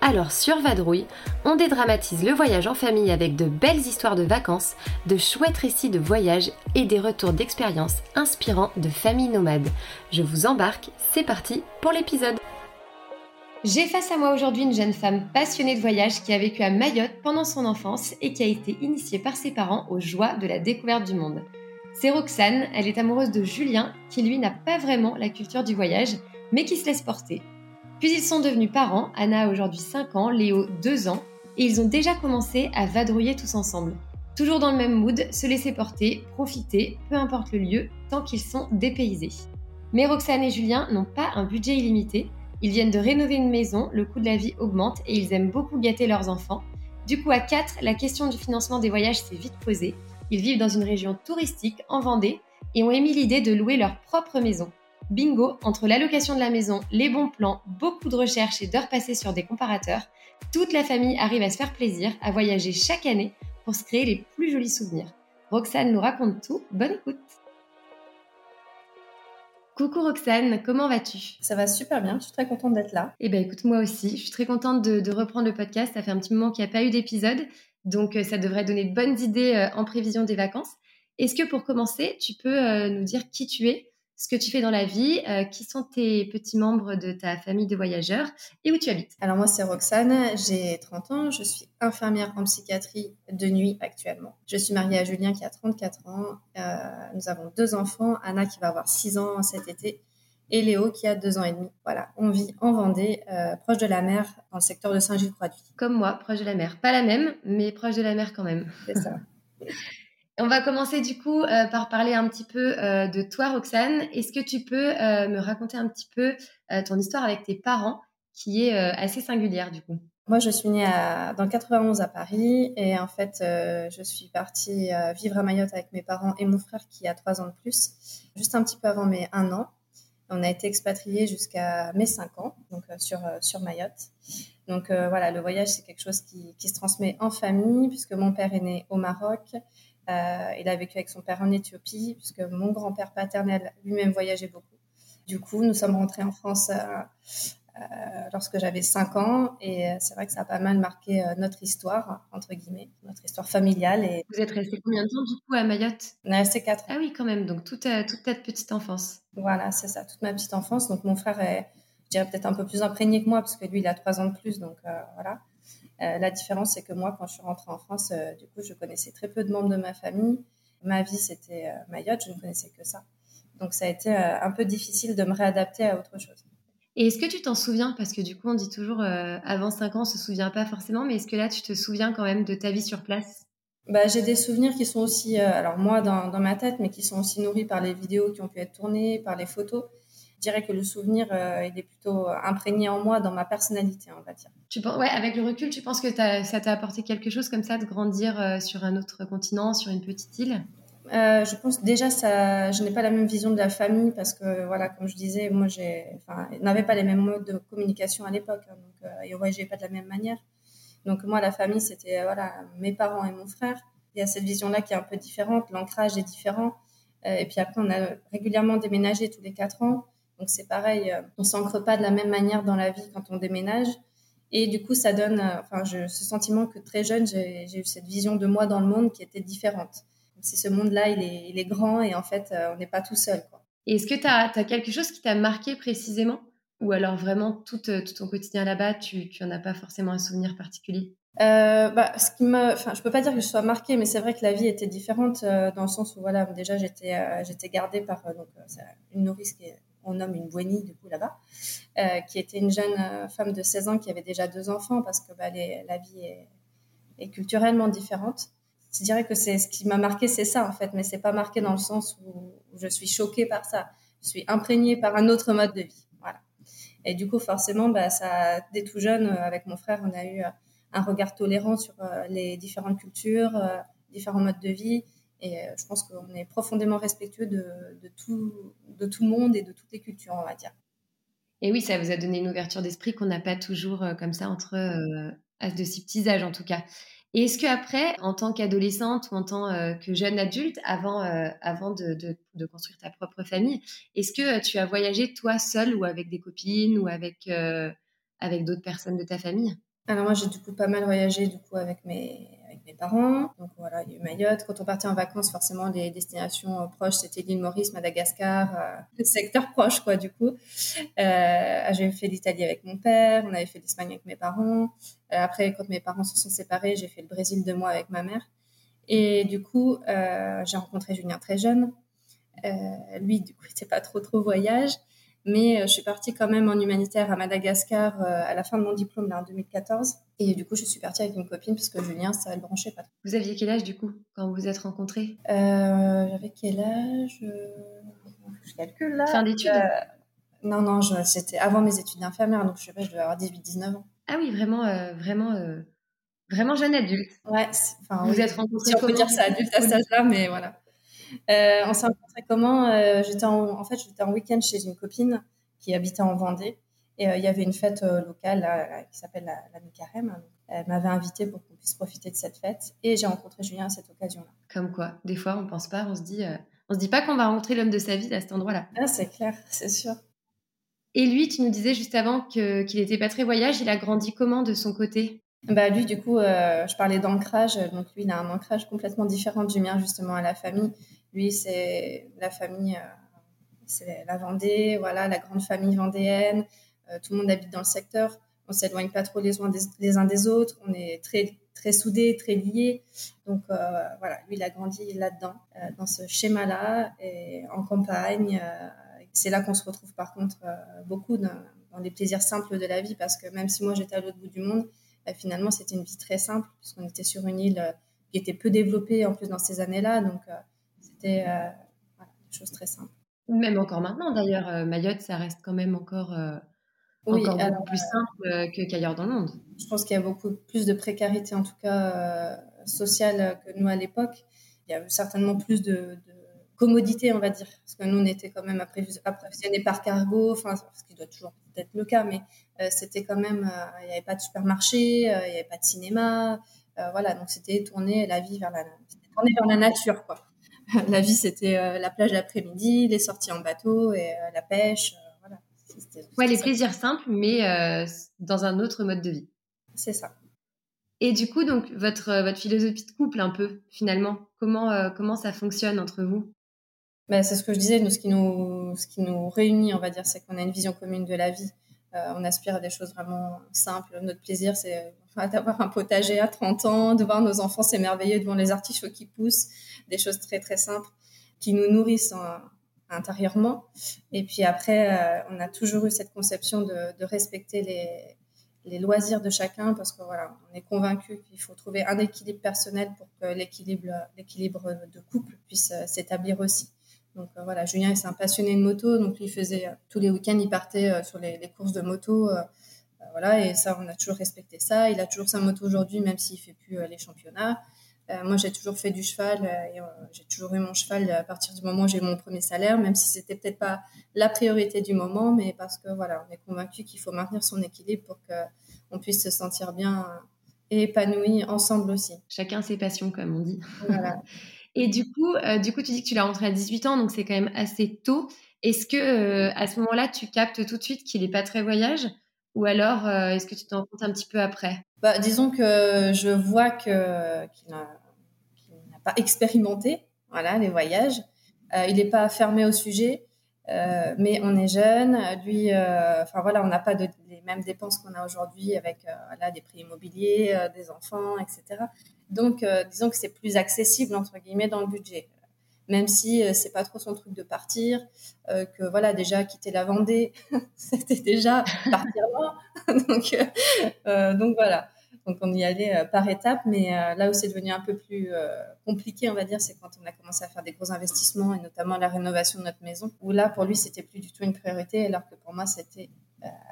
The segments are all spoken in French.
Alors sur Vadrouille, on dédramatise le voyage en famille avec de belles histoires de vacances, de chouettes récits de voyage et des retours d'expériences inspirants de familles nomades. Je vous embarque, c'est parti pour l'épisode. J'ai face à moi aujourd'hui une jeune femme passionnée de voyage qui a vécu à Mayotte pendant son enfance et qui a été initiée par ses parents aux joies de la découverte du monde. C'est Roxane, elle est amoureuse de Julien qui lui n'a pas vraiment la culture du voyage mais qui se laisse porter. Puis ils sont devenus parents, Anna a aujourd'hui 5 ans, Léo 2 ans, et ils ont déjà commencé à vadrouiller tous ensemble. Toujours dans le même mood, se laisser porter, profiter, peu importe le lieu, tant qu'ils sont dépaysés. Mais Roxane et Julien n'ont pas un budget illimité, ils viennent de rénover une maison, le coût de la vie augmente et ils aiment beaucoup gâter leurs enfants. Du coup, à 4, la question du financement des voyages s'est vite posée. Ils vivent dans une région touristique, en Vendée, et ont émis l'idée de louer leur propre maison. Bingo, entre l'allocation de la maison, les bons plans, beaucoup de recherches et d'heures passées sur des comparateurs, toute la famille arrive à se faire plaisir, à voyager chaque année pour se créer les plus jolis souvenirs. Roxane nous raconte tout, bonne écoute Coucou Roxane, comment vas-tu? Ça va super bien, je suis très contente d'être là. Eh bien écoute, moi aussi, je suis très contente de, reprendre le podcast, ça fait un petit moment qu'il n'y a pas eu d'épisode, donc euh, ça devrait donner de bonnes idées euh, en prévision des vacances. Est-ce que pour commencer, tu peux euh, nous dire qui tu es? Ce que tu fais dans la vie, euh, qui sont tes petits membres de ta famille de voyageurs et où tu habites. Alors moi c'est Roxane, j'ai 30 ans, je suis infirmière en psychiatrie de nuit actuellement. Je suis mariée à Julien qui a 34 ans, euh, nous avons deux enfants, Anna qui va avoir 6 ans cet été et Léo qui a 2 ans et demi. Voilà, on vit en Vendée, euh, proche de la mer, dans le secteur de Saint-Gilles-Croix-de-Vie. Comme moi, proche de la mer. Pas la même, mais proche de la mer quand même. C'est ça. On va commencer du coup euh, par parler un petit peu euh, de toi, Roxane. Est-ce que tu peux euh, me raconter un petit peu ton histoire avec tes parents, qui est assez singulière du coup? Moi, je suis née dans le 91 à Paris et en fait, je suis partie vivre à Mayotte avec mes parents et mon frère qui a trois ans de plus, juste un petit peu avant mes un an. On a été expatriés jusqu'à mes cinq ans, donc sur, sur Mayotte. Donc voilà, le voyage, c'est quelque chose qui, qui, se transmet en famille, puisque mon père est né au Maroc, euh, il a vécu avec son père en Éthiopie, puisque mon grand-père paternel lui-même voyageait beaucoup. Du coup, nous sommes rentrés en France euh, euh, lorsque j'avais 5 ans, et c'est vrai que ça a pas mal marqué notre histoire, entre guillemets, notre histoire familiale. Et... Vous êtes resté combien de temps, du coup, à Mayotte? On est resté 4 ans. Ah oui, quand même, donc toute, toute ta petite enfance. Voilà, c'est ça, toute ma petite enfance. Donc mon frère est, je dirais, peut-être un peu plus imprégné que moi, parce que lui, il a 3 ans de plus, donc voilà. Euh, la différence, c'est que moi, quand je suis rentrée en France, euh, du coup, je connaissais très peu de membres de ma famille. Ma vie, c'était euh, Mayotte, je ne connaissais que ça. Donc, ça a été un peu difficile de me réadapter à autre chose. Et est-ce que tu t'en souviens? Parce que du coup, on dit toujours avant 5 ans, on se souvient pas forcément, mais est-ce que là, tu te souviens quand même de ta vie sur place? Bah, J'ai des souvenirs qui sont aussi, alors moi, dans, dans, ma tête, mais qui sont aussi nourris par les vidéos qui ont pu être tournées, par les photos je dirais que le souvenir, euh, il est plutôt imprégné en moi, dans ma personnalité, on va dire. Tu ouais, avec le recul, tu penses que ça t'a apporté quelque chose comme ça, de grandir euh, sur un autre continent, sur une petite île? Euh, je pense déjà ça, je n'ai pas la même vision de la famille parce que voilà, comme je disais, moi j'ai, enfin, n'avais pas les mêmes modes de communication à l'époque, hein, donc euh, et ouais, j'ai pas de la même manière. Donc moi la famille c'était voilà mes parents et mon frère. Il y a cette vision-là qui est un peu différente, l'ancrage est différent. et puis après on a régulièrement déménagé tous les quatre ans. Donc c'est pareil, euh, on s'ancre pas de la même manière dans la vie quand on déménage. Et du coup, ça donne, euh, enfin, je, ce sentiment que très jeune, j'ai eu cette vision de moi dans le monde qui était différente. C'est ce monde-là, il est, il est, grand et en fait, euh, on n'est pas tout seul. Est-ce que tu as, as, quelque chose qui t'a marqué précisément? Ou alors vraiment tout, tout ton quotidien là-bas, tu n'en as pas forcément un souvenir particulier? Euh, bah, ce qui me, enfin, je peux pas dire que je sois marquée, mais c'est vrai que la vie était différente dans le sens où voilà, déjà j'étais, j'étais gardée par donc une nourrice qui est on nomme une Bouénie du coup là-bas, euh, qui était une jeune euh, femme de 16 ans qui avait déjà deux enfants parce que bah, la vie est, culturellement différente. Je dirais que c'est ce qui m'a marqué, c'est ça en fait, mais c'est pas marqué dans le sens où, je suis choquée par ça. Je suis imprégnée par un autre mode de vie. Voilà. Et du coup, forcément, bah, ça, dès tout jeune, euh, avec mon frère, on a eu un regard tolérant sur les différentes cultures, différents modes de vie. Et je pense qu'on est profondément respectueux de, de, tout, de tout le monde et de toutes les cultures, on va dire. Et oui, ça vous a donné une ouverture d'esprit qu'on n'a pas toujours comme ça entre à de si petits âges en tout cas. Et est-ce qu'après, en tant qu'adolescente ou en tant euh, que jeune adulte, avant, euh, avant de, de, construire ta propre famille, est-ce que tu as voyagé toi seule ou avec des copines ou avec, euh, avec d'autres personnes de ta famille? Alors moi, j'ai du coup pas mal voyagé du coup avec mes, mes parents. Donc voilà, il y a eu Mayotte. Quand on partait en vacances, forcément, les destinations euh, proches, c'était l'île Maurice, Madagascar, euh, le secteur proche, quoi, du coup. Euh, j'ai fait l'Italie avec mon père, on avait fait l'Espagne avec mes parents. après, quand mes parents se sont séparés, j'ai fait le Brésil deux mois avec ma mère. Et du coup, j'ai rencontré Julien très jeune. lui, du coup, il n'était pas trop, trop voyage. Mais euh, je suis partie quand même en humanitaire à Madagascar euh, à la fin de mon diplôme, là, en 2014. Et du coup, je suis partie avec une copine parce que Julien, ça le branchait pas. Vous aviez quel âge du coup quand vous vous êtes rencontrés? Euh, J'avais quel âge? Je calcule là. Fin d'études? Non, non, c'était avant mes études d'infirmière, donc je sais pas, je devais avoir 18-19 ans. Ah oui, vraiment, vraiment, vraiment jeune adulte. Ouais, enfin, vous êtes rencontrés. Si on peut dire ça adulte à cet âge-là, mais voilà. Euh, on s'est rencontrés comment euh, J'étais en, fait, j'étais en week-end chez une copine qui habitait en Vendée. Et euh, il y avait une fête locale qui s'appelle la, la mi-carême. Elle m'avait invitée pour qu'on puisse profiter de cette fête. Et j'ai rencontré Julien à cette occasion-là. Comme quoi, des fois, on pense pas, on se dit, on se dit pas qu'on va rencontrer l'homme de sa vie à cet endroit-là. Ah, c'est clair, c'est sûr. Et lui, tu nous disais juste avant que, qu'il n'était pas très voyage. Il a grandi comment de son côté? Bah lui, du coup, je parlais d'ancrage. Donc lui, il a un ancrage complètement différent du mien, justement, à la famille. Lui, c'est la famille, euh, c'est la Vendée, voilà, la grande famille vendéenne. Euh, tout le monde habite dans le secteur. On s'éloigne pas trop les uns des, autres. On est très très soudés, très liés. Donc euh, voilà, lui, il a grandi là-dedans, dans ce schéma-là, et en campagne. c'est là qu'on se retrouve par contre beaucoup dans, dans, les plaisirs simples de la vie, parce que même si moi j'étais à l'autre bout du monde, finalement c'était une vie très simple, puisqu'on était sur une île qui était peu développée en plus dans ces années-là. Donc c'était euh, des choses très simples. Même encore maintenant, d'ailleurs, euh, Mayotte, ça reste quand même encore, euh, encore beaucoup plus simple qu'ailleurs dans le monde. Je pense qu'il y a beaucoup plus de précarité, en tout cas sociale, que nous à l'époque. Il y a certainement plus de, commodité, on va dire, parce que nous, on était quand même approvisionnés par cargo, enfin, ce qui doit toujours être le cas, mais c'était quand même, il n'y avait pas de supermarché, il n'y avait pas de cinéma, voilà, donc c'était tourné la vie vers la, tourné vers la nature, quoi. la vie, c'était euh, la plage l'après-midi, les sorties en bateau et euh, la pêche. Euh, voilà. Ouais, les plaisirs simples, mais dans un autre mode de vie. C'est ça. Et du coup, donc votre votre philosophie de couple, un peu finalement, comment comment ça fonctionne entre vous? Ben, c'est ce que je disais. Nous, ce qui nous ce qui nous réunit, on va dire, c'est qu'on a une vision commune de la vie. on aspire à des choses vraiment simples. Notre plaisir, c'est d'avoir un potager à 30 ans, de voir nos enfants s'émerveiller devant les artichauts qui poussent, des choses très très simples qui nous nourrissent intérieurement. Et puis après, euh, on a toujours eu cette conception de, respecter les, loisirs de chacun parce que voilà, on est convaincu qu'il faut trouver un équilibre personnel pour que l'équilibre, de couple puisse euh, s'établir aussi. Donc euh, voilà, Julien, c'est un passionné de moto, donc il faisait tous les week-ends, il partait sur les, courses de moto. Voilà, et ça, on a toujours respecté ça. Il a toujours sa moto aujourd'hui, même s'il fait plus les championnats. Euh, moi, j'ai toujours fait du cheval euh, et euh, j'ai toujours eu mon cheval à partir du moment où j'ai eu mon premier salaire, même si c'était peut-être pas la priorité du moment, mais parce que voilà, on est convaincu qu'il faut maintenir son équilibre pour qu'on puisse se sentir bien et épanoui ensemble aussi. Chacun ses passions, comme on dit. Voilà. et du coup, du coup, tu dis que tu l'as rentré à 18 ans, donc c'est quand même assez tôt. Est-ce que à ce moment-là, tu captes tout de suite qu'il n'est pas très voyage? Ou alors, est-ce que tu t'en rends compte un petit peu après? Bah, Disons que je vois que, qu'il n'a pas expérimenté voilà, les voyages. Euh, il n'est pas fermé au sujet, euh, mais on est jeune. Lui, euh, enfin voilà, on n'a pas les mêmes dépenses qu'on a aujourd'hui avec voilà, des prix immobiliers, des enfants, etc. Donc, disons que c'est plus accessible entre guillemets dans le budget même si c'est pas trop son truc de partir, que voilà déjà quitter la Vendée, c'était déjà partir loin. donc, donc voilà. Donc on y allait euh, par étapes, mais euh, là où c'est devenu un peu plus euh, compliqué, on va dire, c'est quand on a commencé à faire des gros investissements et notamment la rénovation de notre maison, où là pour lui c'était plus du tout une priorité, alors que pour moi c'était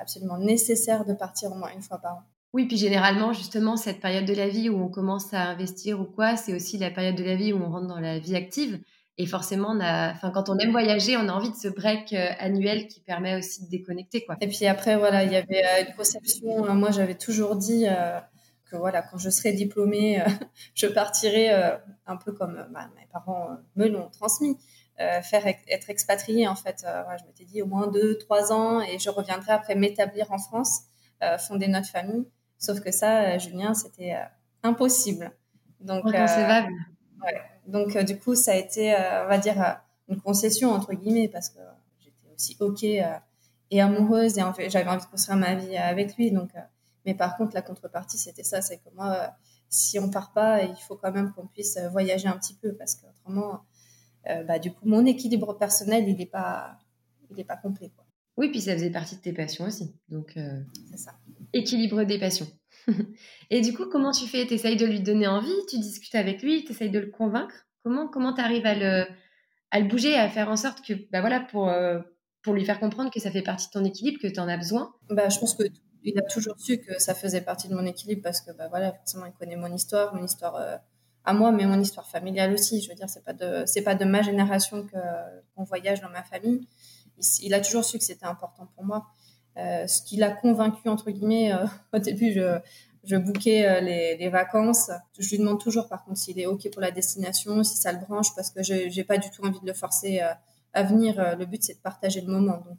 absolument nécessaire de partir au moins une fois par an. Oui, puis généralement, justement, cette période de la vie où on commence à investir ou quoi, c'est aussi la période de la vie où on rentre dans la vie active. Et forcément, on a, enfin, quand on aime voyager, on a envie de ce break euh, annuel qui permet aussi de déconnecter, quoi. Et puis après, voilà, il y avait euh, une conception. moi, j'avais toujours dit que voilà, quand je serai diplômée, je partirai un peu comme bah, mes parents me l'ont transmis. faire être expatriée en fait. je m'étais dit au moins deux, trois ans et je reviendrai après m'établir en France, fonder notre famille. Sauf que ça, Julien, c'était impossible. Donc, Inconcevable. ouais. Donc du coup, ça a été, on va dire, une concession entre guillemets parce que j'étais aussi ok et amoureuse et en fait, j'avais envie de construire ma vie avec lui. Donc mais par contre, la contrepartie, c'était ça, c'est que moi, euh, si on part pas, il faut quand même qu'on puisse euh, voyager un petit peu parce qu'autrement, euh, bah, du coup, mon équilibre personnel, il n'est pas, il est pas complet. Quoi. Oui, puis ça faisait partie de tes passions aussi. Donc, c'est ça. Équilibre des passions. Et du coup, comment tu fais? Tu essayes de lui donner envie Tu discutes avec lui Tu essayes de le convaincre? Comment comment tu arrives à le, à le bouger, à faire en sorte que, bah voilà, pour, pour lui faire comprendre que ça fait partie de ton équilibre, que tu en as besoin? Bah, Je pense que il a toujours su que ça faisait partie de mon équilibre parce que, bah, voilà, forcément, il connaît mon histoire, mon histoire euh, à moi, mais mon histoire familiale aussi. Je veux dire, c'est pas de, pas de ma génération qu'on voyage dans ma famille. Il, a toujours su que c'était important pour moi. Euh, ce qui l'a convaincu, entre guillemets, euh, au début, je, je bouquais les, les, vacances. Je lui demande toujours, par contre, s'il est OK pour la destination, si ça le branche, parce que je n'ai pas du tout envie de le forcer à venir. Le but, c'est de partager le moment. Donc,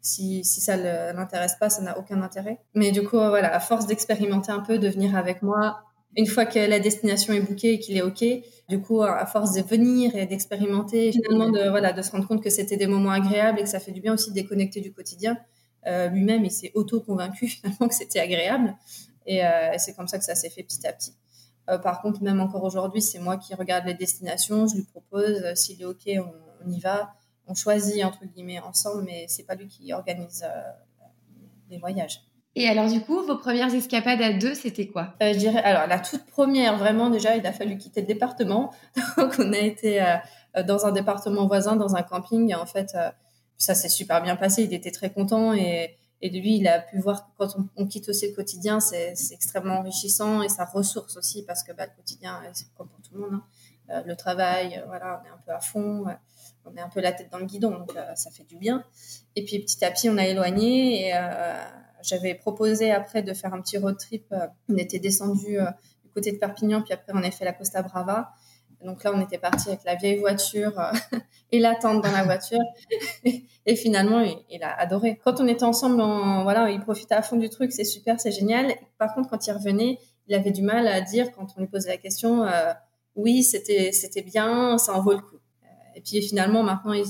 si, si ça ne l'intéresse pas, ça n'a aucun intérêt. Mais du coup, voilà, à force d'expérimenter un peu, de venir avec moi, une fois que la destination est bookée et qu'il est OK, du coup, à force de venir et d'expérimenter, finalement, de, voilà, de se rendre compte que c'était des moments agréables et que ça fait du bien aussi de déconnecter du quotidien. Euh, lui-même, il s'est auto-convaincu finalement que c'était agréable. Et, euh, c'est comme ça que ça s'est fait petit à petit. Euh, par contre, même encore aujourd'hui, c'est moi qui regarde les destinations, je lui propose, s'il est OK, on, on y va on choisit entre guillemets ensemble, mais c'est pas lui qui organise les voyages. Et alors du coup, vos premières escapades à deux, c'était quoi? Euh, Je dirais, alors la toute première, vraiment déjà, il a fallu quitter le département, donc on a été euh, dans un département voisin, dans un camping, et en fait, ça s'est super bien passé. Il était très content et et lui, il a pu voir que quand on, quitte aussi le quotidien, c'est extrêmement enrichissant et ça ressource aussi parce que bah, le quotidien, c'est comme pour tout le monde. Hein. le travail, voilà, on est un peu à fond on met un peu la tête dans le guidon, donc euh, ça fait du bien. Et puis petit à petit, on a éloigné et euh, j'avais proposé après de faire un petit road trip. Euh, on était descendu du côté de Perpignan, puis après on a fait la Costa Brava. Donc là, on était parti avec la vieille voiture et la tente dans la voiture. et finalement, il, a adoré. Quand on était ensemble, voilà, il profitait à fond du truc. C'est super, c'est génial. Par contre, quand il revenait, il avait du mal à dire quand on lui posait la question. oui, c'était c'était bien, ça en vaut le coup. Et puis finalement, maintenant, il,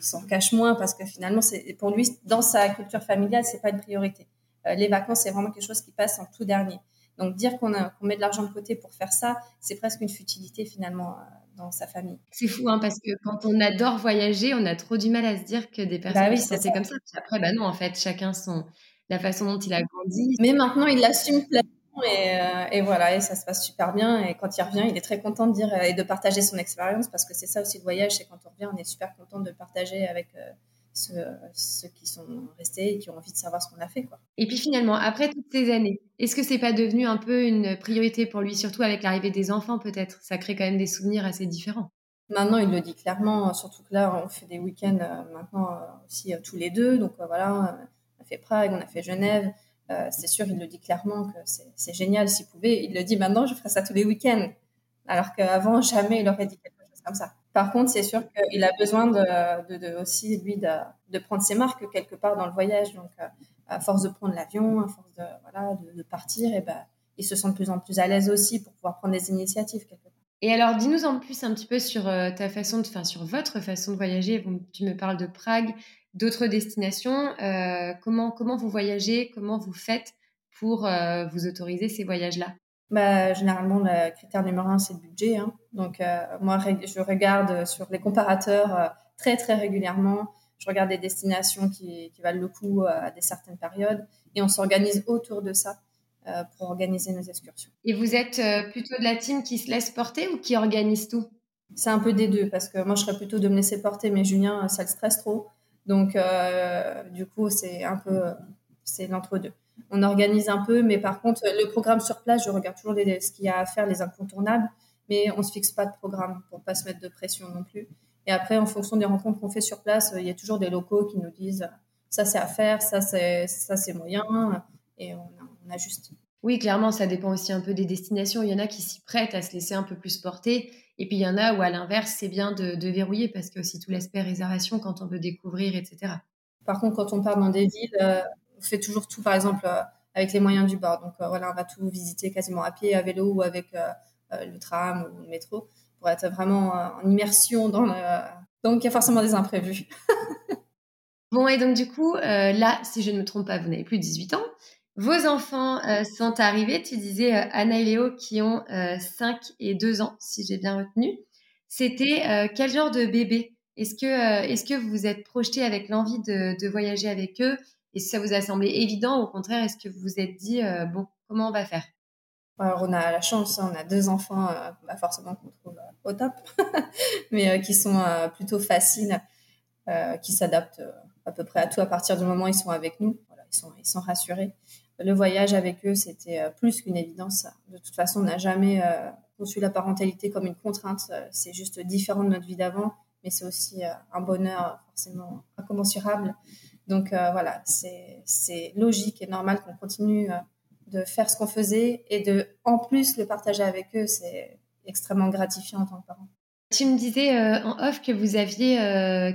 s'en cache moins parce que finalement, c'est pour lui, dans sa culture familiale, c'est pas une priorité. Euh, les vacances, c'est vraiment quelque chose qui passe en tout dernier. Donc dire qu'on met de l'argent de côté pour faire ça, c'est presque une futilité finalement euh, dans sa famille. C'est fou hein, parce que quand on adore voyager, on a trop du mal à se dire que des personnes bah oui, c'est comme ça. après, bah non, en fait, chacun son la façon dont il a grandi. Mais maintenant, il l'assume pleinement euh, et, voilà, et ça se passe super bien. Et quand il revient, il est très content de dire euh, et de partager son expérience parce que c'est ça aussi le voyage, c'est quand on revient, on est super content de partager avec euh, ceux, qui sont restés et qui ont envie de savoir ce qu'on a fait. Quoi. Et puis finalement, après toutes ces années, est-ce que c'est pas devenu un peu une priorité pour lui, surtout avec l'arrivée des enfants peut-être? Ça crée quand même des souvenirs assez différents. Maintenant, il le dit clairement, surtout que là, on fait des week-ends maintenant aussi tous les deux. Donc voilà, on a fait Prague, on a fait Genève. Euh, c'est sûr, il le dit clairement que c'est génial s'il pouvait. Il le dit maintenant, je ferai ça tous les week-ends. Alors qu'avant, jamais il aurait dit quelque chose comme ça. Par contre, c'est sûr qu'il a besoin de, aussi, lui, de, prendre ses marques quelque part dans le voyage. Donc, euh, à force de prendre l'avion, à force de, voilà, de, partir, et ben, il se sent de plus en plus à l'aise aussi pour pouvoir prendre des initiatives quelque part. Et alors, dis-nous en plus un petit peu sur euh, ta façon de, enfin, sur votre façon de voyager. tu me parles de Prague d'autres destinations. Euh, comment, comment vous voyagez? Comment vous faites pour euh, vous autoriser ces voyages-là? Bah, Généralement, le critère numéro un, c'est le budget. Hein. Donc, euh, moi, je regarde sur les comparateurs très, très régulièrement. Je regarde des destinations qui, qui valent le coup à des certaines périodes et on s'organise autour de ça pour organiser nos excursions. Et vous êtes plutôt de la team qui se laisse porter ou qui organise tout? C'est un peu des deux parce que moi, je serais plutôt de me laisser porter, mais Julien, ça le stresse trop. Donc, euh, du coup, c'est un peu, c'est l'entre-deux. On organise un peu, mais par contre, le programme sur place, je regarde toujours ce qu'il y a à faire, les incontournables, mais on se fixe pas de programme pour pas se mettre de pression non plus. Et après, en fonction des rencontres qu'on fait sur place, il y a toujours des locaux qui nous disent ça c'est à faire, ça c'est ça c'est moyen, et on, on ajuste. Oui, clairement, ça dépend aussi un peu des destinations. Il y en a qui s'y prêtent à se laisser un peu plus porter. Et puis il y en a où, à l'inverse, c'est bien de, verrouiller parce que aussi tout l'aspect réservation quand on veut découvrir, etc. Par contre, quand on part dans des villes, euh, fait toujours tout, par exemple, euh, avec les moyens du bord. Donc euh, voilà, on va tout visiter quasiment à pied, à vélo ou avec le tram ou le métro pour être vraiment en immersion dans le. Donc il y a forcément des imprévus. bon, et donc du coup, là, si je ne me trompe pas, vous n'avez plus de 18 ans. Vos enfants sont arrivés, tu disais Anna et Léo qui ont 5 et 2 ans, si j'ai bien retenu. C'était quel genre de bébé? Est-ce que, euh, est-ce que vous vous êtes projeté avec l'envie de, voyager avec eux? Et si ça vous a semblé évident, au contraire, est-ce que vous vous êtes dit, euh, bon, comment on va faire? Alors, on a la chance, hein, on a deux enfants, euh, bah, forcément qu'on trouve au top, mais qui sont plutôt faciles, qui s'adaptent à peu près à tout à partir du moment où ils sont avec nous. Voilà, ils, sont, ils sont rassurés. Le voyage avec eux, c'était plus qu'une évidence. De toute façon, on n'a jamais conçu la parentalité comme une contrainte. C'est juste différent de notre vie d'avant mais c'est aussi euh, un bonheur forcément incommensurable. Donc euh, voilà, c'est logique et normal qu'on continue euh, de faire ce qu'on faisait et de, en plus, le partager avec eux, c'est extrêmement gratifiant en tant que. Tu me disais en off que vous aviez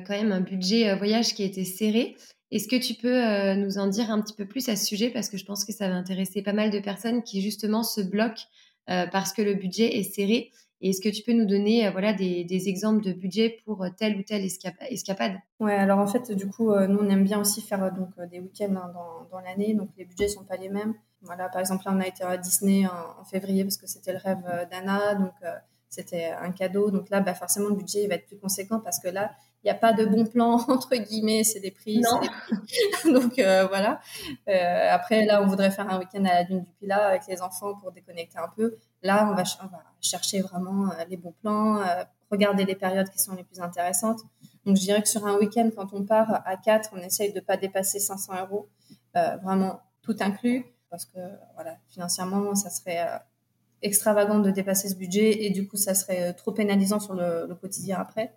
quand même un budget voyage qui était serré. Est-ce que tu peux nous en dire un petit peu plus à ce sujet? Parce que je pense que ça va intéresser pas mal de personnes qui justement se bloquent parce que le budget est serré est-ce que tu peux nous donner euh, voilà, des, exemples de budget pour euh, telle ou telle escapade? Ouais, alors en fait, du coup, euh, nous, on aime bien aussi faire donc, des week-ends hein, dans, l'année, donc les budgets ne sont pas les mêmes. Voilà, par exemple, là, on a été à Disney en, février parce que c'était le rêve d'Anna, donc c'était un cadeau. Donc là, bah, forcément, le budget va être plus conséquent parce que là, il n'y a pas de bon plan, entre guillemets, c'est des prix. donc voilà. après, là, on voudrait faire un week-end à la Dune du Pilat avec les enfants pour déconnecter un peu. Là, on va, chercher vraiment euh, les bons plans, euh, regarder les périodes qui sont les plus intéressantes. Donc, je dirais que sur un week-end, quand on part à 4, on essaye de ne pas dépasser 500 euros, euh, vraiment tout inclus, parce que voilà, financièrement, ça serait extravagant de dépasser ce budget et du coup, ça serait trop pénalisant sur le, quotidien après.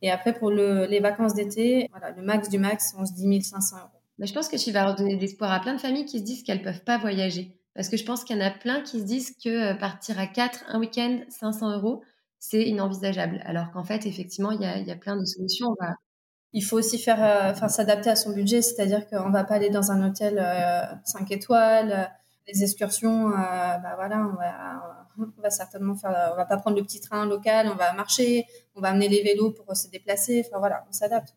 Et après, pour les vacances d'été, voilà, le max du max, on se dit 1500 euros. Mais je pense que tu vas redonner l'espoir à plein de familles qui se disent qu'elles ne peuvent pas voyager. Parce que je pense qu'il y en a plein qui se disent que euh, partir à 4, un week-end, 500 euros, c'est inenvisageable. Alors qu'en fait, effectivement, il y a, plein de solutions. Il faut aussi faire, euh, s'adapter à son budget, c'est-à-dire qu'on ne va pas aller dans un hôtel 5 euh, étoiles, les excursions, bah voilà, on va, va, certainement faire, on va pas prendre le petit train local, on va marcher, on va amener les vélos pour se déplacer, enfin voilà, on s'adapte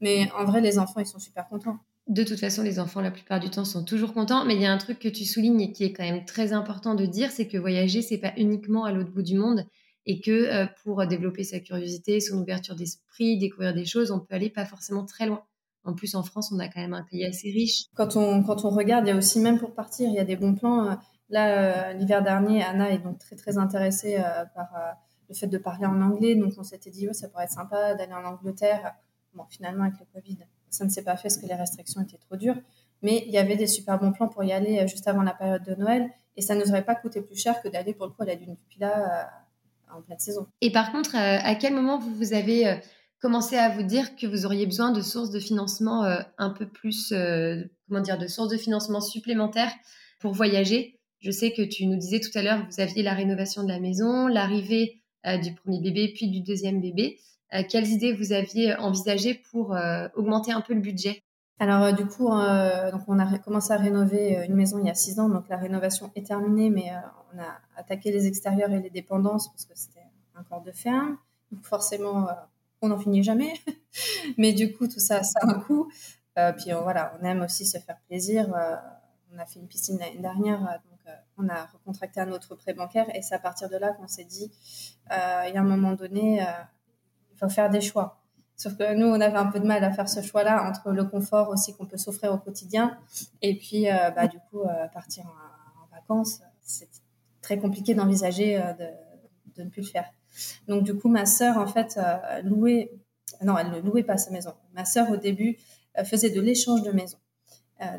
Mais en vrai, les enfants, ils sont super contents de toute façon, les enfants, la plupart du temps, sont toujours contents. Mais il y a un truc que tu soulignes et qui est quand même très important de dire, c'est que voyager, c'est pas uniquement à l'autre bout du monde et que euh, pour développer sa curiosité, son ouverture d'esprit, découvrir des choses, on peut aller pas forcément très loin. En plus, en France, on a quand même un pays assez riche. Quand on, quand on regarde, il y a aussi, même pour partir, il y a des bons plans. Euh, là, euh, l'hiver dernier, Anna est donc très, très intéressée par le fait de parler en anglais. Donc, on s'était dit, ça pourrait être sympa d'aller en Angleterre. Bon, finalement, avec le Covid, ça ne s'est pas fait parce que les restrictions étaient trop dures. Mais il y avait des super bons plans pour y aller euh, juste avant la période de Noël. Et ça ne nous aurait pas coûté plus cher que d'aller pour le coup à la Dune du Pilat euh, en pleine saison. Et par contre, euh, à quel moment vous, vous avez commencé à vous dire que vous auriez besoin de sources de financement un peu plus, comment dire, de sources de financement supplémentaires pour voyager? Je sais que tu nous disais tout à l'heure, vous aviez la rénovation de la maison, l'arrivée du premier bébé, puis du deuxième bébé. Euh, quelles idées vous aviez envisagées pour euh, augmenter un peu le budget? Alors euh, du coup, donc on a commencé à rénover une maison il y a six ans, donc la rénovation est terminée, mais on a attaqué les extérieurs et les dépendances parce que c'était un corps de ferme. Donc forcément, on n'en finit jamais. mais du coup, tout ça, ça a un coût. puis voilà, on aime aussi se faire plaisir. on a fait une piscine l'année dernière, donc on a recontracté un autre prêt bancaire et c'est à partir de là qu'on s'est dit, il y a un moment donné, il faut faire des choix. Sauf que nous, on avait un peu de mal à faire ce choix-là entre le confort aussi qu'on peut s'offrir au quotidien et puis, euh, bah, du coup, euh, partir en, vacances. C'est très compliqué d'envisager euh, de, ne plus le faire. Donc, du coup, ma sœur, en fait, louait, non, elle ne louait pas sa maison. Ma sœur, au début, faisait de l'échange de maison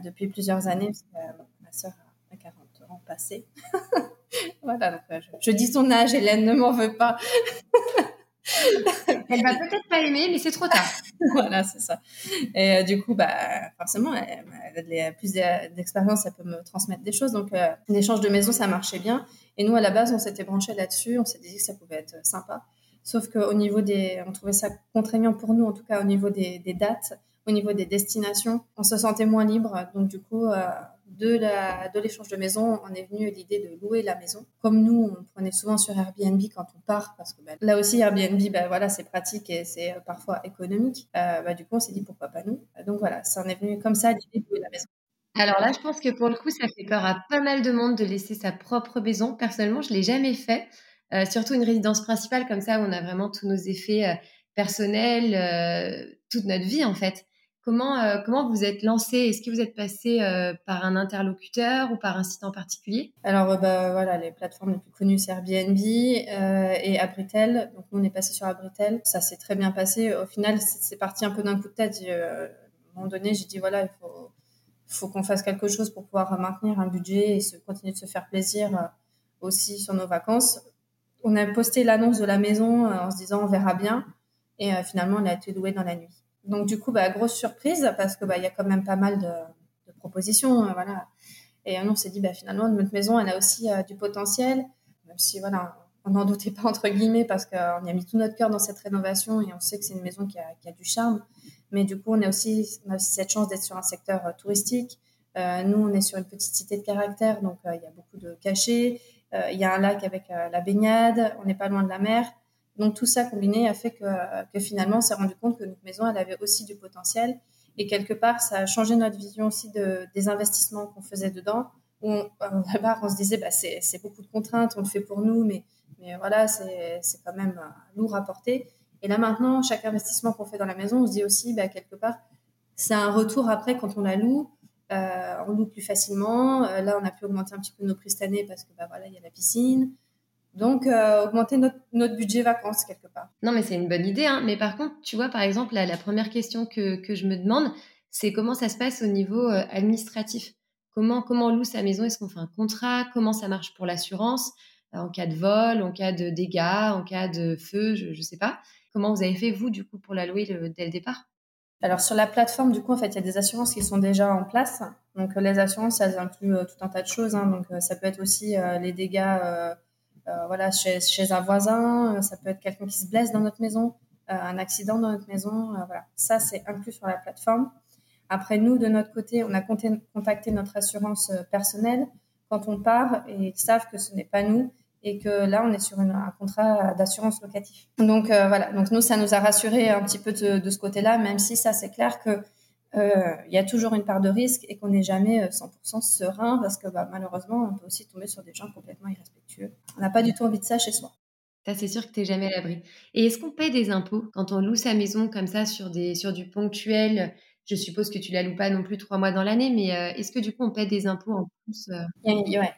depuis plusieurs années. ma sœur a 40 ans passé. voilà, donc je, je, dis son âge, Hélène ne m'en veut pas. Elle va peut-être pas aimer, mais c'est trop tard. voilà, c'est ça. Et euh, du coup, bah, forcément, elle, a plus d'expérience, elle peut me transmettre des choses. Donc, euh, l'échange de maison, ça marchait bien. Et nous, à la base, on s'était branché là-dessus. On s'est dit que ça pouvait être sympa. Sauf qu'au niveau des, on trouvait ça contraignant pour nous, en tout cas au niveau des, des dates, au niveau des destinations, on se sentait moins libre. Donc, du coup, euh, de la de l'échange de maison, on est venu l'idée de louer la maison. Comme nous, on prenait souvent sur Airbnb quand on part, parce que bah, là aussi Airbnb, bah, voilà, c'est pratique et c'est euh, parfois économique. Euh, bah, du coup, on s'est dit pourquoi pas nous? Donc voilà, ça en est venu comme ça l'idée de louer la maison. Alors là, je pense que pour le coup, ça fait peur à pas mal de monde de laisser sa propre maison. Personnellement, je l'ai jamais fait. Euh, surtout une résidence principale comme ça où on a vraiment tous nos effets personnels, toute notre vie en fait. Comment, euh, comment vous êtes lancé? Est-ce que vous êtes passé euh, par un interlocuteur ou par un site en particulier? Alors, euh, bah, voilà, les plateformes les plus connues, c'est Airbnb et Abritel. Donc, nous, on est passé sur Abritel. Ça s'est très bien passé. Au final, c'est parti un peu d'un coup de tête. à un moment donné, j'ai dit, voilà, il faut, qu'on fasse quelque chose pour pouvoir maintenir un budget et se, continuer de se faire plaisir aussi sur nos vacances. On a posté l'annonce de la maison en se disant, on verra bien. Et finalement, elle a été louée dans la nuit. Donc du coup, bah, grosse surprise parce que bah y a quand même pas mal de, propositions, euh, voilà. Et on s'est dit bah finalement notre maison, elle a aussi euh, du potentiel, même si voilà, on n'en doutait pas entre guillemets parce qu'on a mis tout notre cœur dans cette rénovation et on sait que c'est une maison qui a, qui a, du charme. Mais du coup, on a aussi, on a aussi cette chance d'être sur un secteur euh, touristique. nous, on est sur une petite cité de caractère, donc il y a beaucoup de cachets. Il y a un lac avec la baignade. On n'est pas loin de la mer. Donc tout ça combiné a fait que, finalement on s'est rendu compte que notre maison elle avait aussi du potentiel et quelque part ça a changé notre vision aussi de, des investissements qu'on faisait dedans. On, départ on se disait bah, c'est beaucoup de contraintes, on le fait pour nous, mais, voilà c'est quand même euh, lourd à porter. Et là maintenant chaque investissement qu'on fait dans la maison on se dit aussi bah, quelque part c'est un retour après quand on la loue. Euh, on loue plus facilement. Euh, là, on a pu augmenter un petit peu nos prix cette année parce que bah voilà, il y a la piscine. Donc, euh, augmenter notre, notre, budget vacances quelque part. Non, mais c'est une bonne idée. Hein. Mais par contre, tu vois, par exemple, la, la première question que, que, je me demande, c'est comment ça se passe au niveau euh, administratif? Comment, comment on loue sa maison? Est-ce qu'on fait un contrat? Comment ça marche pour l'assurance? Euh, En cas de vol, en cas de dégâts, en cas de feu, je ne sais pas. Comment vous avez fait, vous, du coup, pour la louer dès le départ? Alors sur la plateforme, du coup, en fait, il y a des assurances qui sont déjà en place. Donc les assurances, elles incluent tout un tas de choses. Hein. Donc ça peut être aussi les dégâts voilà, chez, chez, un voisin, euh, ça peut être quelqu'un qui se blesse dans notre maison, euh, un accident dans notre maison. voilà, ça c'est inclus sur la plateforme. Après, nous, de notre côté, on a contacté notre assurance personnelle quand on part et ils savent que ce n'est pas nous et que là, on est sur une, un contrat d'assurance locatif. Donc voilà, donc nous, ça nous a rassuré un petit peu de, de ce côté-là, même si ça, c'est clair que euh, il y a toujours une part de risque et qu'on n'est jamais 100% euh, serein parce que bah, malheureusement, on peut aussi tomber sur des gens complètement irrespectueux. On n'a pas du tout envie de ça chez soi. Ça, c'est sûr que tu n'es jamais à l'abri. Et est-ce qu'on paye des impôts quand on loue sa maison comme ça sur du ponctuel Je suppose que tu la loues pas non plus trois mois dans l'année, mais euh, est-ce que du coup, on paye des impôts en plus il, y a,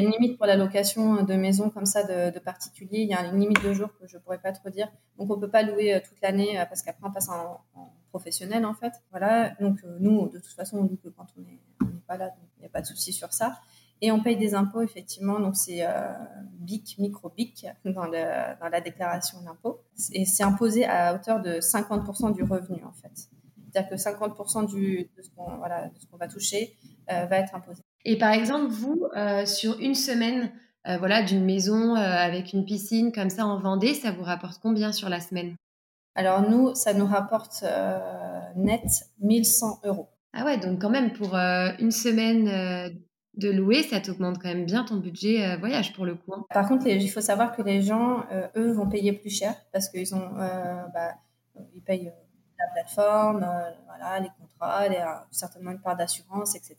une, limite. pour la location de maison comme ça de, particuliers. Il y a une limite de jours que je pourrais pas trop dire. Donc, on peut pas louer toute l'année parce qu'après, on passe en professionnel en fait. Voilà, donc euh, nous, de toute façon, on loue que quand on n'est pas là, il n'y a pas de souci sur ça. Et on paye des impôts, effectivement, donc c'est euh, BIC, micro-BIC dans, dans la déclaration d'impôt. Et c'est imposé à hauteur de 50% du revenu, en fait. C'est-à-dire que 50% du, de ce qu'on voilà, va toucher euh, va être imposé. Et par exemple, vous, euh, sur une semaine voilà, d'une maison avec une piscine comme ça en Vendée, ça vous rapporte combien sur la semaine? Alors nous, ça nous rapporte euh, net 1100 euros. Ah ouais, donc quand même pour euh, une semaine euh, de louer, ça t'augmente quand même bien ton budget voyage pour le coup. Hein. Par contre, il faut savoir que les gens, eux, vont payer plus cher parce qu'ils ont, bah, ils payent la plateforme, voilà, les contrats, les, certainement une part d'assurance, etc.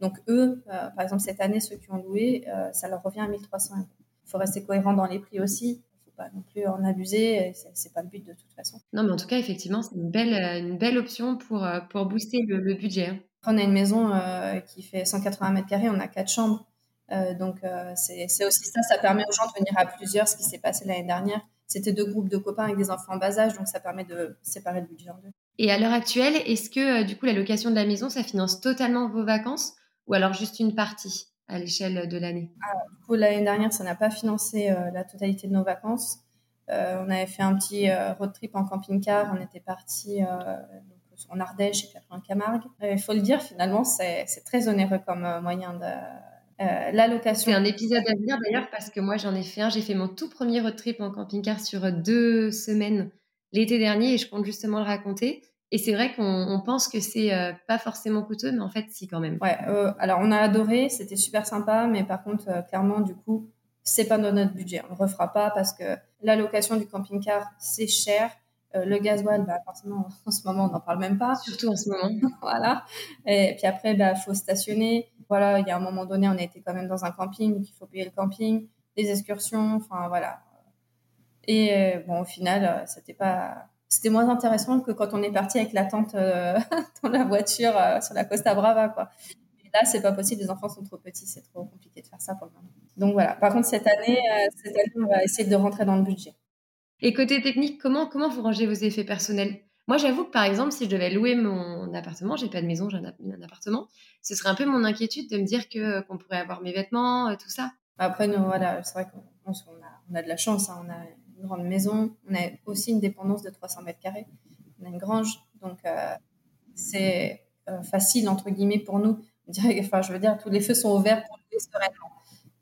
Donc eux, par exemple cette année, ceux qui ont loué, ça leur revient à 1300 euros. Il faut rester cohérent dans les prix aussi pas non plus en abuser. C'est pas le but de toute façon. Non, mais en tout cas, effectivement, c'est une belle, une belle option pour, euh, pour booster le, budget. Hein. On a une maison euh, qui fait 180 mètres carrés, on a quatre chambres. Euh, donc, c'est aussi ça, ça permet aux gens de venir à plusieurs. Ce qui s'est passé l'année dernière, c'était deux groupes de copains avec des enfants en bas âge, donc ça permet de séparer le budget en deux. Et à l'heure actuelle, est-ce que du coup la location de la maison, ça finance totalement vos vacances ou alors juste une partie à l'échelle de l'année? Ah, Du coup, l'année dernière, ça n'a pas financé la totalité de nos vacances. on avait fait un petit road trip en camping-car. On était parti en Ardèche et puis après en Camargue. Il faut le dire, finalement, c'est très onéreux comme moyen de euh, l'allocation. C'est un épisode à venir d'ailleurs parce que moi j'en ai fait un. J'ai fait mon tout premier road trip en camping-car sur deux semaines l'été dernier et je compte justement le raconter. Et c'est vrai qu'on pense que c'est euh, pas forcément coûteux, mais en fait si quand même. Ouais. Euh, alors on a adoré, c'était super sympa, mais par contre clairement du coup c'est pas dans notre budget. On le refera pas parce que l'allocation du camping-car c'est cher. Le gasoil, bah, forcément, en ce moment, on n'en parle même pas. Surtout en ce moment. voilà. Et puis après, il bah, faut stationner voilà, il y a un moment donné, on a été quand même dans un camping, donc il faut payer le camping, les excursions, enfin voilà. Et euh, bon, au final, euh, c'était pas, c'était moins intéressant que quand on est parti avec la tente euh, dans la voiture sur la Costa Brava, quoi. Et là, c'est pas possible, les enfants sont trop petits, c'est trop compliqué de faire ça pour le moment. Donc voilà. Par contre, cette année, cette année, on va essayer de rentrer dans le budget. Et côté technique, comment, comment vous rangez vos effets personnels? Moi, j'avoue que par exemple, si je devais louer mon appartement, j'ai pas de maison, j'ai un, appartement, ce serait un peu mon inquiétude de me dire que qu'on pourrait avoir mes vêtements, euh, tout ça. Après, nous, voilà, c'est vrai qu'on on a, de la chance, hein, on a une grande maison, on a aussi une dépendance de 300 mètres carrés, on a une grange, donc euh, c'est euh, facile entre guillemets pour nous. enfin, je veux dire, tous les feux sont ouverts pour louer sereinement.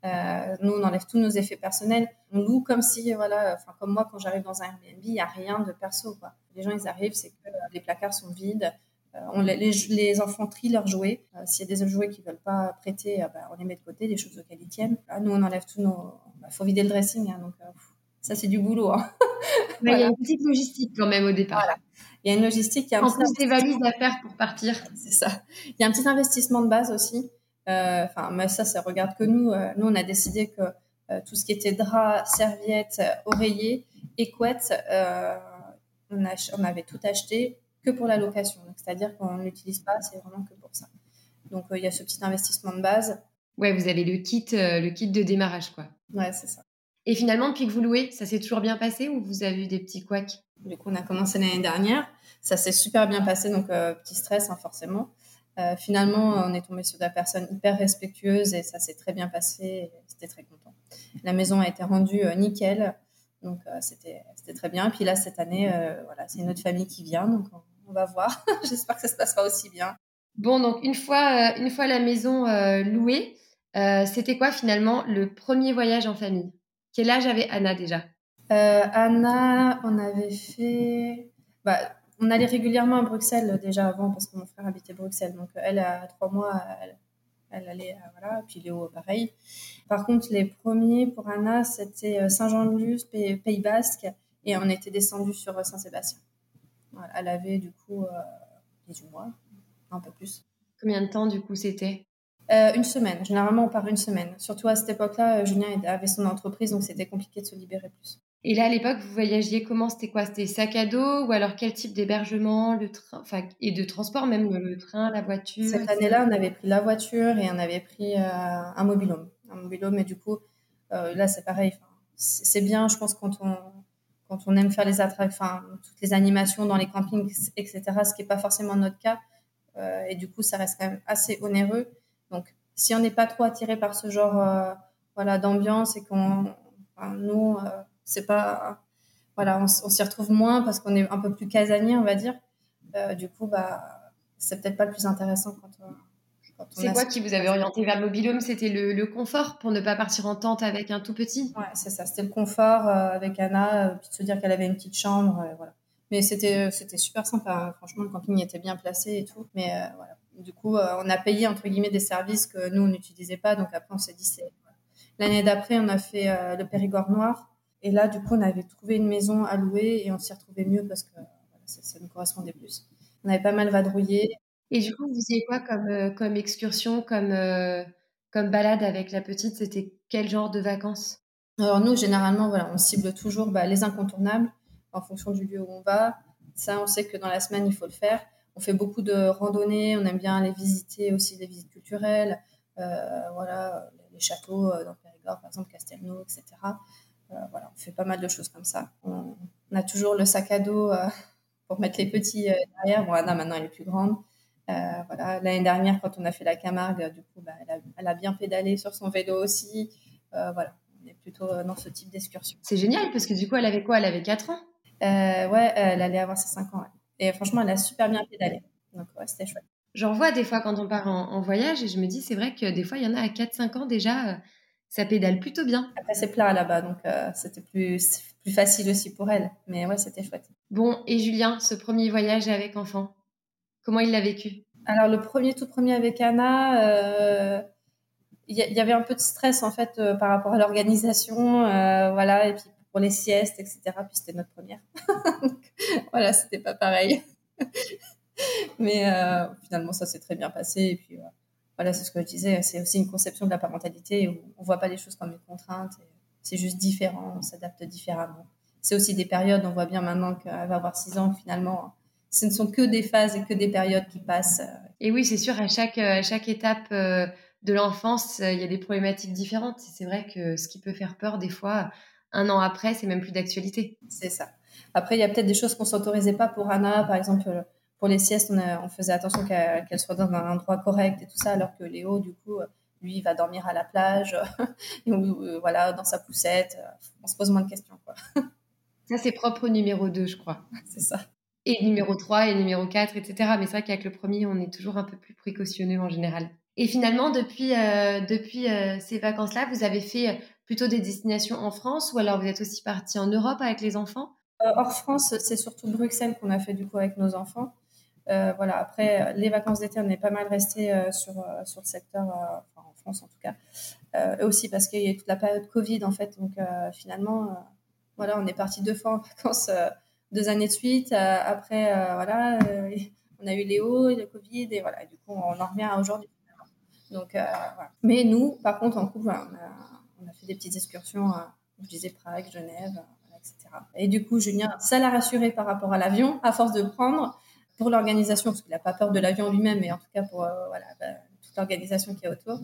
Euh, nous, on enlève tous nos effets personnels. On loue comme si, voilà, enfin, comme moi, quand j'arrive dans un Airbnb, il n'y a rien de perso, quoi. Les gens, ils arrivent, c'est que euh, les placards sont vides. Euh, on, les, les, enfants trient leurs jouets. S'il y a des jouets qu'ils ne veulent pas prêter, bah, on les met de côté, les choses auxquelles ils tiennent. nous, on enlève tous nos. Il bah, faut vider le dressing, hein, donc ça, c'est du boulot. Hein. Mais il y a une petite logistique quand même au départ. Voilà. Il y a une logistique. Il y a en plus des valises à faire pour partir. C'est ça. Il y a un petit investissement de base aussi. Euh, enfin, mais ça, ça regarde que nous. Euh, nous, on a décidé que euh, tout ce qui était drap, serviettes, oreillers et couettes, on, on, avait tout acheté que pour la location. C'est-à-dire qu'on n'utilise pas, c'est vraiment que pour ça. Donc, il y a ce petit investissement de base. Ouais, vous avez le kit, le kit de démarrage, quoi. Ouais, c'est ça. Et finalement, depuis que vous louez, ça s'est toujours bien passé ou vous avez eu des petits couacs? Du coup, on a commencé l'année dernière. Ça s'est super bien passé, donc petit stress, hein, forcément. Euh, finalement, on est tombé sur des personnes hyper respectueuses et ça s'est très bien passé. C'était très content. La maison a été rendue euh, nickel, donc euh, c'était très bien. Puis là, cette année, voilà, c'est une autre famille qui vient, donc on, va voir. J'espère que ça se passera aussi bien. Bon, donc une fois, une fois la maison louée, c'était quoi finalement le premier voyage en famille? Quel âge avait Anna déjà? Anna, on avait fait. Bah, on allait régulièrement à Bruxelles euh, déjà avant parce que mon frère habitait Bruxelles. Donc euh, elle, à trois mois, elle, allait, euh, voilà. Puis Léo, pareil. Par contre, les premiers pour Anna, c'était Saint-Jean-de-Luz, Pays, Basque, et on était descendu sur Saint-Sébastien. elle avait du coup 18 mois, un peu plus. Combien de temps du coup c'était? Une semaine. Généralement, on part une semaine. Surtout à cette époque-là, Julien avait son entreprise, donc c'était compliqué de se libérer plus. Et là, à l'époque, vous voyagiez comment? C'était quoi? C'était sac à dos ou alors quel type d'hébergement le train, enfin, et de transport, même le train, la voiture Cette année-là, on avait pris la voiture et on avait pris euh, un mobilhome. Un mobilhome, et du coup, euh, là, c'est pareil. C'est bien, je pense, quand on, quand on aime faire les attractions, enfin, toutes les animations dans les campings, etc., ce qui n'est pas forcément notre cas. Euh, et du coup, ça reste quand même assez onéreux. Donc, si on n'est pas trop attiré par ce genre voilà, d'ambiance et qu'on. nous, c'est pas voilà, on, s'y retrouve moins parce qu'on est un peu plus casanier, on va dire. Euh, du coup, bah, c'est peut-être pas le plus intéressant quand on. c'est quoi qui vous avait orienté vers le mobilhome? C'était le, confort pour ne pas partir en tente avec un tout petit? Ouais, c'est ça. C'était le confort euh, avec Anna, euh, puis de se dire qu'elle avait une petite chambre, voilà. Mais c'était c'était super sympa. Hein. Franchement, le camping était bien placé et tout. Mais voilà. Du coup, on a payé entre guillemets des services que nous on n'utilisait pas. Donc après, on s'est dit c'est. L'année d'après, on a fait le Périgord noir. Et là, du coup, on avait trouvé une maison à louer et on s'y retrouvait mieux parce que ça, nous correspondait plus. On avait pas mal vadrouillé. Et du coup, vous faisiez quoi comme, euh, comme excursion, comme, euh, comme balade avec la petite? C'était quel genre de vacances? Alors nous, généralement, voilà, on cible toujours bah, les incontournables en fonction du lieu où on va. Ça, on sait que dans la semaine, il faut le faire. On fait beaucoup de randonnées, on aime bien aller visiter aussi des visites culturelles, euh, voilà, les châteaux dans le Périgord, par exemple, Castelnau, etc. Euh, voilà, on fait pas mal de choses comme ça. On, a toujours le sac à dos euh, pour mettre les petits euh, derrière. Bon, Anna, maintenant, elle est plus grande. voilà. L'année dernière, quand on a fait la Camargue, du coup, bah, elle, a, bien pédalé sur son vélo aussi. voilà, on est plutôt dans ce type d'excursion. C'est génial parce que du coup, elle avait quoi? Elle avait 4 ans? Ouais, elle allait avoir ses 5 ans. Et franchement, elle a super bien pédalé. Donc, ouais, c'était chouette. J'en vois des fois quand on part en, voyage et je me dis, c'est vrai que des fois, il y en a à 4-5 ans déjà ça pédale plutôt bien. Après, c'est plat là-bas, donc euh, c'était plus, plus facile aussi pour elle. Mais ouais, c'était chouette. Bon, et Julien, ce premier voyage avec enfant, comment il l'a vécu? Alors, le premier, tout premier avec Anna, euh, il y, avait un peu de stress en fait euh, par rapport à l'organisation, voilà, et puis pour les siestes, etc. Puis c'était notre première. donc, voilà, c'était pas pareil. Mais finalement, ça s'est très bien passé. Et puis, voilà, c'est ce que je disais, c'est aussi une conception de la parentalité où on voit pas les choses comme une contrainte. C'est juste différent, on s'adapte différemment. C'est aussi des périodes, on voit bien maintenant qu'elle va avoir 6 ans, finalement, ce ne sont que des phases et que des périodes qui passent. Et oui, c'est sûr, à chaque, à chaque étape euh, de l'enfance, il y a des problématiques différentes. C'est vrai que ce qui peut faire peur, des fois, un an après, c'est même plus d'actualité. C'est ça. Après, il y a peut-être des choses qu'on s'autorisait pas pour Anna, par exemple pour les siestes, on, faisait attention qu'elle soit dans un endroit correct et tout ça, alors que Léo, du coup, lui, il va dormir à la plage, ou euh, voilà, dans sa poussette. On se pose moins de questions, quoi. Ça, c'est propre numéro 2, je crois. C'est ça. Et numéro 3 et numéro 4, etc. Mais c'est vrai qu'avec le premier, on est toujours un peu plus précautionneux en général. Et finalement, depuis, euh, depuis euh, ces vacances-là, vous avez fait plutôt des destinations en France ou alors vous êtes aussi parti en Europe avec les enfants? Hors France, c'est surtout Bruxelles qu'on a fait du coup avec nos enfants. Euh, voilà. Après, les vacances d'été, on est pas mal resté euh, sur euh, sur le secteur, en France en tout cas, aussi parce qu'il y a toute la période Covid en fait. Donc finalement, voilà, on est parti deux fois en vacances, deux années de suite. après, voilà, on a eu Léo, le Covid, et voilà. Du coup, on en revient à aujourd'hui. Donc. Mais nous, par contre, en couple, on a, fait des petites excursions, je disais Prague, Genève, etc. Et du coup, Julien, ça l'a rassuré par rapport à l'avion, à force de prendre pour l'organisation, parce qu'il n'a pas peur de l'avion lui-même, mais en tout cas pour euh, voilà, bah, toute l'organisation qui est autour.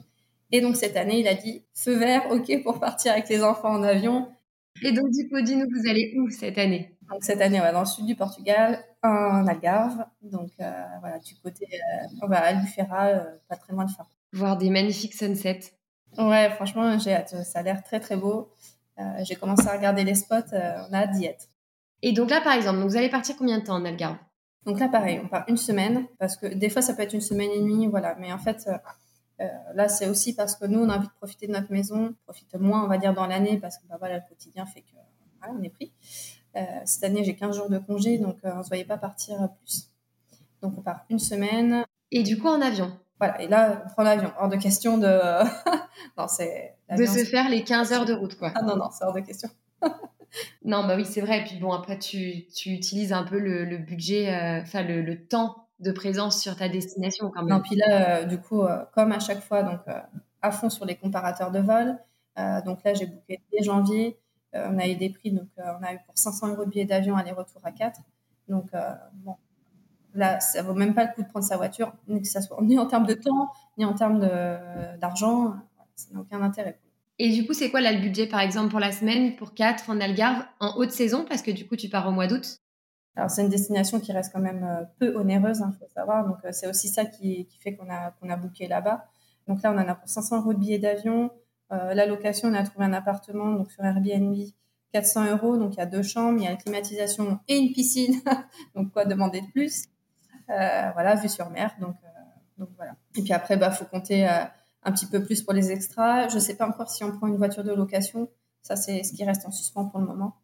Et donc cette année, il a dit feu vert, ok pour partir avec les enfants en avion. Et donc du coup, dis-nous, vous allez où cette année? Donc cette année, on va dans le sud du Portugal, en Algarve. Donc euh, voilà, du côté, euh, on va à Albufeira, pas très loin de Faro. Voir des magnifiques sunsets. Ouais, franchement, j'ai hâte. Ça a l'air très très beau. j'ai commencé à regarder les spots, on a hâte d'y être. Et donc là, par exemple, vous allez partir combien de temps en Algarve? Donc là, pareil, on part une semaine, parce que des fois, ça peut être une semaine et demie, voilà. Mais en fait, euh, euh, là, c'est aussi parce que nous, on a envie de profiter de notre maison, profite moins, on va dire, dans l'année, parce que bah, voilà, le quotidien fait que voilà, on est pris. Euh, cette année, j'ai 15 jours de congé, donc on ne se voyait pas partir plus. Donc on part une semaine. Et du coup, en avion Voilà, et là, on prend l'avion. Hors de question de. non, c'est. De se faire les 15 heures de route, quoi. Ah non, non, c'est hors de question. Non, bah oui, c'est vrai. Et puis bon, après, tu, tu utilises un peu le, budget, euh, enfin le, temps de présence sur ta destination quand même. Non, puis là, euh, du coup, euh, comme à chaque fois, donc à fond sur les comparateurs de vol. donc là, j'ai booké dès janvier. on a eu des prix, donc on a eu pour 500 euros de billets d'avion aller-retour à 4. Donc bon, là, ça vaut même pas le coup de prendre sa voiture, ni que ça soit ni en termes de temps, ni en termes d'argent. ça n'a aucun intérêt. Et du coup, c'est quoi le budget, par exemple, pour la semaine, pour 4 en Algarve, en haute saison, parce que du coup, tu pars au mois d'août Alors, c'est une destination qui reste quand même euh, peu onéreuse, il hein, faut savoir. Donc, euh, c'est aussi ça qui, fait qu'on a, qu'on a booké là-bas. Donc là, on en a pour 500 euros de billets d'avion. Euh, la location, on a trouvé un appartement donc sur Airbnb, 400 euros. Donc, il y a deux chambres, il y a la climatisation et une piscine. donc, quoi demander de plus? Voilà, vue sur mer. Donc, donc voilà. Et puis après, bah, faut compter un petit peu plus pour les extras. Je ne sais pas encore si on prend une voiture de location. Ça, c'est ce qui reste en suspens pour le moment.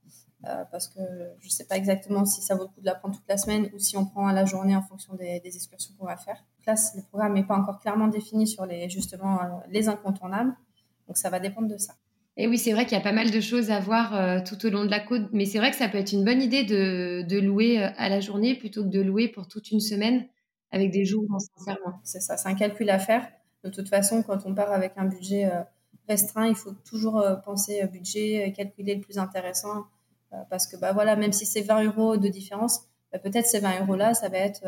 Euh, parce que je ne sais pas exactement si ça vaut le coup de la prendre toute la semaine ou si on prend à la journée en fonction des, excursions qu'on va faire. Là, le programme n'est pas encore clairement défini sur les, justement euh, les incontournables. Donc, ça va dépendre de ça. Et oui, c'est vrai qu'il y a pas mal de choses à voir euh, tout au long de la côte, mais c'est vrai que ça peut être une bonne idée de, de louer à la journée plutôt que de louer pour toute une semaine avec des jours sincèrement. C'est ça, c'est un calcul à faire. De toute façon, quand on part avec un budget euh, restreint, il faut toujours euh, penser budget, calculer le plus intéressant. Euh, parce que bah, voilà, même si c'est 20 euros de différence, bah, peut-être ces 20 euros-là, ça va être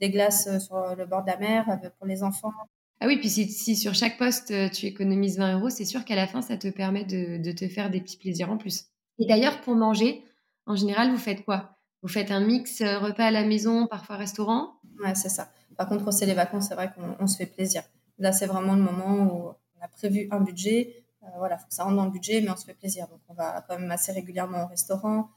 des glaces sur le bord de la mer pour les enfants. Ah oui, puis si, sur chaque poste tu économises 20 euros, c'est sûr qu'à la fin, ça te permet de, te faire des petits plaisirs en plus. Et d'ailleurs, pour manger, en général, vous faites quoi? Vous faites un mix repas à la maison, parfois restaurant? Ouais, c'est ça Par contre, c'est les vacances, c'est vrai qu'on se fait plaisir. Là, c'est vraiment le moment où on a prévu un budget. voilà, faut que ça rentre dans le budget, mais on se fait plaisir. Donc, on va quand même assez régulièrement au restaurant.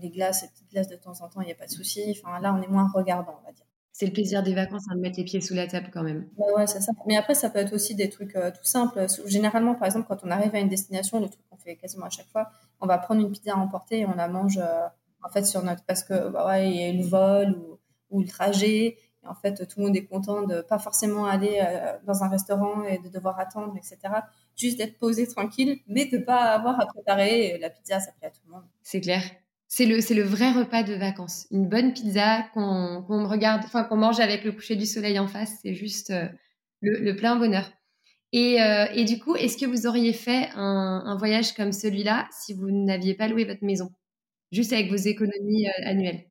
les glaces, les petites glaces de temps en temps, il n'y a pas de souci. Enfin, là, on est moins regardant, on va dire c'est le plaisir des vacances hein, de mettre les pieds sous la table quand même. Bah ouais, c'est ça. Mais après, ça peut être aussi des trucs euh, tout simples. Généralement, par exemple, quand on arrive à une destination, le truc qu'on fait quasiment à chaque fois, on va prendre une pizza à emporter et on la mange euh, en fait sur notre parce que bah ouais, il y a le vol ou, le trajet. En fait, tout le monde est content de pas forcément aller euh, dans un restaurant et de devoir attendre, etc. Juste d'être posé tranquille, mais de pas avoir à préparer. La pizza, ça plaît à tout le monde. C'est clair. C'est le, vrai repas de vacances. Une bonne pizza qu'on, qu'on regarde, enfin qu'on mange avec le coucher du soleil en face, c'est juste euh, le, plein bonheur. Et, euh, et, du coup, est-ce que vous auriez fait un, voyage comme celui-là si vous n'aviez pas loué votre maison, juste avec vos économies annuelles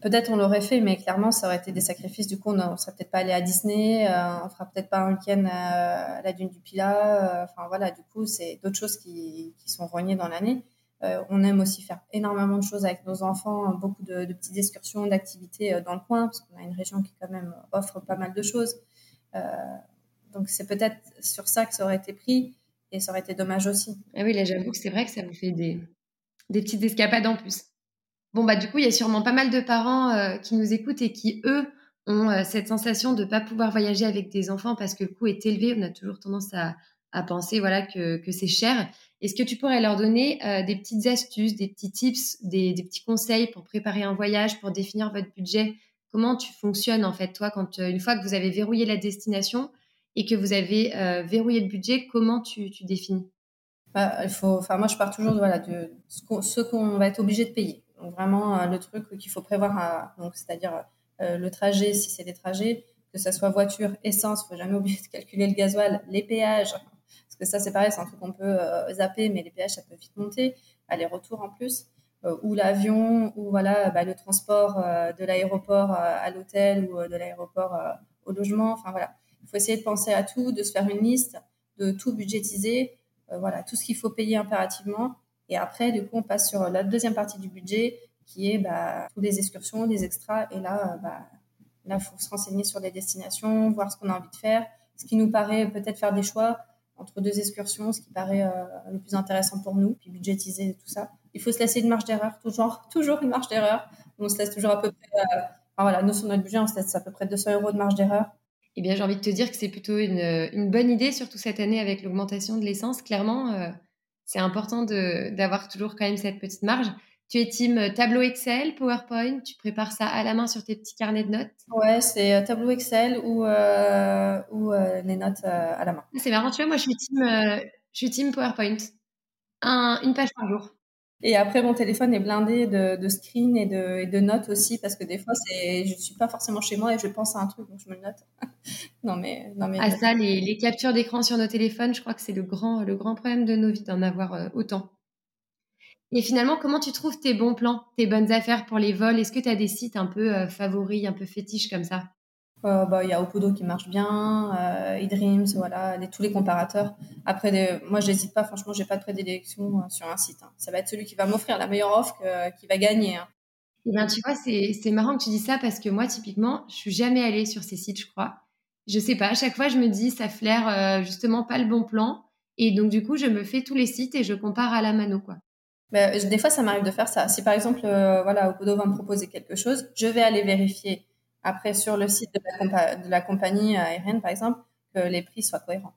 Peut-être on l'aurait fait, mais clairement, ça aurait été des sacrifices. Du coup, on ne serait peut-être pas allé à Disney, on fera peut-être pas un week-end à la dune du Pilat. Enfin voilà, du coup, c'est d'autres choses qui, sont rognées dans l'année. Euh, on aime aussi faire énormément de choses avec nos enfants, beaucoup de, petites excursions, d'activités euh, dans le coin, parce qu'on a une région qui quand même offre pas mal de choses. Euh, donc c'est peut-être sur ça que ça aurait été pris et ça aurait été dommage aussi. Ah oui, là j'avoue que c'est vrai que ça vous fait des petites escapades en plus. Bon bah du coup il y a sûrement pas mal de parents qui nous écoutent et qui eux ont cette sensation de ne pas pouvoir voyager avec des enfants parce que le coût est élevé. On a toujours tendance à, penser voilà que, c'est cher. Est-ce que tu pourrais leur donner euh, des petites astuces, des petits tips, des, petits conseils pour préparer un voyage, pour définir votre budget? Comment tu fonctionnes en fait, toi, quand euh, une fois que vous avez verrouillé la destination et que vous avez euh, verrouillé le budget, comment tu, définis? Bah, il faut, enfin moi je pars toujours voilà, de ce qu'on va être obligé de payer. Donc vraiment le truc qu'il faut prévoir, donc c'est-à-dire le trajet si c'est des trajets, que ce soit voiture, essence, faut jamais oublier de calculer le gasoil, les péages, parce que ça, c'est pareil, c'est un truc qu'on peut euh, zapper, mais les péages, ça peut vite monter, aller-retour en plus. Euh, ou l'avion, ou voilà, bah, le transport euh, de l'aéroport à l'hôtel ou de l'aéroport au logement. Enfin voilà, il faut essayer de penser à tout, de se faire une liste, de tout budgétiser, voilà, tout ce qu'il faut payer impérativement. Et après, du coup, on passe sur la deuxième partie du budget, qui est bah, les excursions, les extras. Et là, bah, là, faut se renseigner sur les destinations, voir ce qu'on a envie de faire, ce qui nous paraît peut-être faire des choix entre deux excursions, ce qui paraît euh, le plus intéressant pour nous, puis budgétiser tout ça. Il faut se laisser une marge d'erreur, toujours, toujours une marge d'erreur. On se laisse toujours à peu près, euh, enfin voilà, nous sur notre budget, on se laisse à peu près 200 euros de marge d'erreur. Eh bien, j'ai envie de te dire que c'est plutôt une, bonne idée, surtout cette année avec l'augmentation de l'essence. Clairement, euh, c'est important d'avoir toujours quand même cette petite marge. Tu es team euh, tableau Excel, PowerPoint, tu prépares ça à la main sur tes petits carnets de notes? Ouais, c'est euh, tableau Excel ou, euh, ou les notes à la main. C'est marrant, tu vois, moi je suis team, je suis team PowerPoint. Un, une page par jour. Et après, mon téléphone est blindé de, de screens et de, et de, notes aussi, parce que des fois, c'est, je ne suis pas forcément chez moi et je pense à un truc, donc je me le note. non, mais, non, mais. Ah, ça, les, les captures d'écran sur nos téléphones, je crois que c'est le grand, le grand problème de nos vies d'en avoir autant. Et finalement, comment tu trouves tes bons plans, tes bonnes affaires pour les vols? Est-ce que tu as des sites un peu euh, favoris, un peu fétiches comme ça? Euh, bah, il y a Opodo qui marche bien, euh, eDreams, voilà, tous les comparateurs. Après, des, moi, j'hésite pas. Franchement, j'ai pas de prédilection euh, sur un site. Hein. Ça va être celui qui va m'offrir la meilleure offre qui va gagner. Hein. Et eh ben, tu vois, c'est marrant que tu dis ça parce que moi, typiquement, je suis jamais allée sur ces sites, je crois. Je sais pas. À chaque fois, je me dis, ça flaire justement pas le bon plan. Et donc, du coup, je me fais tous les sites et je compare à la mano, quoi. Euh, des fois, ça m'arrive de faire ça. Si par exemple, euh, voilà, Opodo va me proposer quelque chose, je vais aller vérifier après sur le site de la, de la compagnie aérienne, par exemple, que les prix soient cohérents.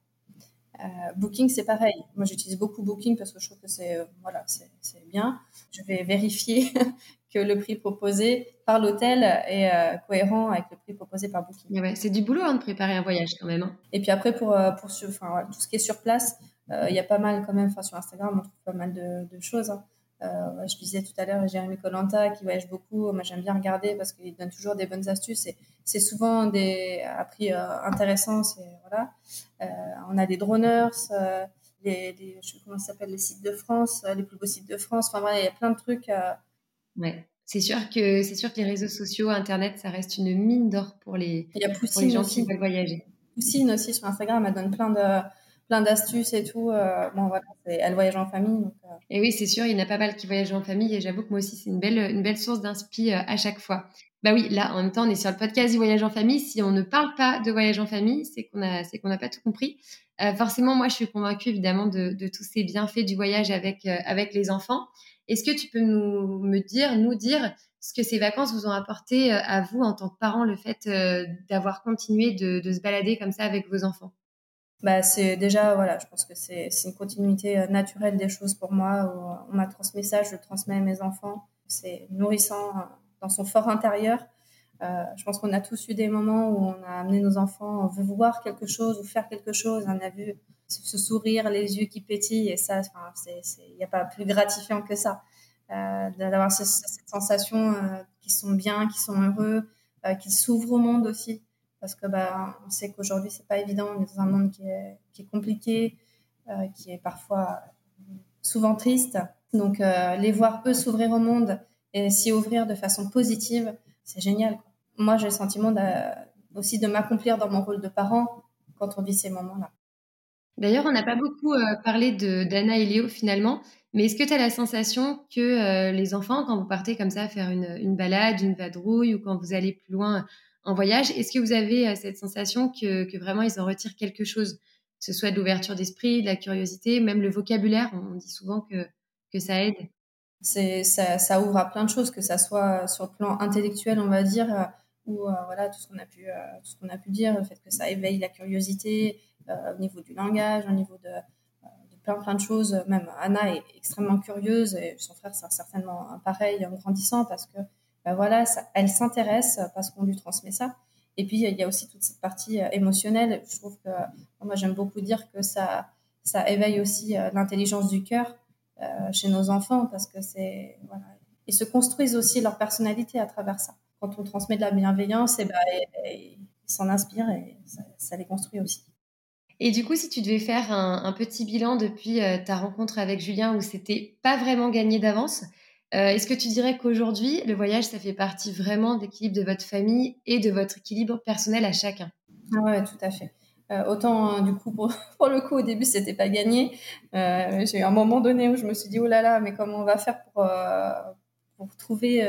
Euh, Booking, c'est pareil. Moi, j'utilise beaucoup Booking parce que je trouve que c'est euh, voilà, c'est bien. Je vais vérifier que le prix proposé par l'hôtel est cohérent avec le prix proposé par Booking. Ouais, c'est du boulot hein, de préparer un voyage quand même. Hein. Et puis après, pour, pour enfin, tout ce qui est sur place, euh, il y a pas mal quand même, enfin sur Instagram, on trouve pas mal de, de choses. Hein. Euh, je disais tout à l'heure Jérémy Colanta qui voyage beaucoup. Moi, j'aime bien regarder parce qu'il donne toujours des bonnes astuces et c'est souvent des à prix euh, intéressants. Voilà. Euh, on a des droners, euh, les, les, je sais comment ça s'appelle, les sites de France, les plus beaux sites de France. Enfin voilà, il y a plein de trucs. Ouais. C'est sûr que c'est sûr que les réseaux sociaux, Internet, ça reste une mine d'or pour les, pour les gens qui veulent voyager. Poussine aussi sur Instagram, elle donne plein de plein d'astuces et tout. Euh, bon, voilà, elle voyage en famille. Euh. Et oui, c'est sûr, il y en a pas mal qui voyagent en famille et j'avoue que moi aussi, c'est une belle, une belle source d'inspi euh, à chaque fois. Bah oui, là, en même temps, on est sur le podcast du voyage en famille. Si on ne parle pas de voyage en famille, c'est qu'on a, n'a pas tout compris. Forcément, moi, je suis convaincue évidemment de, de, tous ces bienfaits du voyage avec avec les enfants. Est-ce que tu peux nous me dire, nous dire ce que ces vacances vous ont apporté à vous en tant que parents, le fait d'avoir continué de, de, se balader comme ça avec vos enfants? Bah, c'est déjà voilà, je pense que c'est une continuité naturelle des choses pour moi. on m'a transmis ça, je le transmets à mes enfants. C'est nourrissant dans son fort intérieur. Euh, je pense qu'on a tous eu des moments où on a amené nos enfants, on veut voir quelque chose ou faire quelque chose, on a vu ce sourire, les yeux qui pétillent, et ça, il n'y a pas plus gratifiant que ça. Euh, d'avoir cette, sensation euh, qu'ils sont bien, qu'ils sont heureux, euh, qu'ils s'ouvrent au monde aussi. Parce que bah, on sait qu'aujourd'hui, c'est pas évident, on est dans un monde qui est, qui est compliqué, euh, qui est parfois souvent triste. Donc, les voir eux s'ouvrir au monde et s'y ouvrir de façon positive, c'est génial. Moi, j'ai le sentiment aussi de m'accomplir dans mon rôle de parent quand on vit ces moments-là. D'ailleurs, on n'a pas beaucoup euh, parlé d'Anna et Léo finalement, mais est-ce que tu as la sensation que euh, les enfants, quand vous partez comme ça faire une, une, balade, une vadrouille ou quand vous allez plus loin en voyage, est-ce que vous avez euh, cette sensation que, que, vraiment ils en retirent quelque chose, que ce soit de l'ouverture d'esprit, de la curiosité, même le vocabulaire On dit souvent que, que ça aide. C'est ça, ça, ouvre à plein de choses, que ça soit sur le plan intellectuel, on va dire, euh, ou euh, voilà tout ce qu'on a pu euh, tout ce qu'on a pu dire, le fait que ça éveille la curiosité au niveau du langage, au niveau de, de, plein plein de choses. Même Anna est extrêmement curieuse et son frère c'est certainement pareil en grandissant parce que ben voilà, elle s'intéresse parce qu'on lui transmet ça. Et puis il y a aussi toute cette partie émotionnelle. Je trouve que moi j'aime beaucoup dire que ça ça éveille aussi l'intelligence du cœur euh, chez nos enfants parce que c'est voilà, ils se construisent aussi leur personnalité à travers ça. Quand on transmet de la bienveillance, et, eh ben, ils s'en inspirent et ça, les construit aussi. Et du coup, si tu devais faire un, petit bilan depuis euh, ta rencontre avec Julien où c'était pas vraiment gagné d'avance, euh, est-ce que tu dirais qu'aujourd'hui, le voyage, ça fait partie vraiment d'équilibre de votre famille et de votre équilibre personnel à chacun? Ah Ouais, tout à fait. Euh, autant euh, du coup pour, le coup au début c'était pas gagné. Euh, j'ai eu un moment donné où je me suis dit oh là là mais comment on va faire pour pour trouver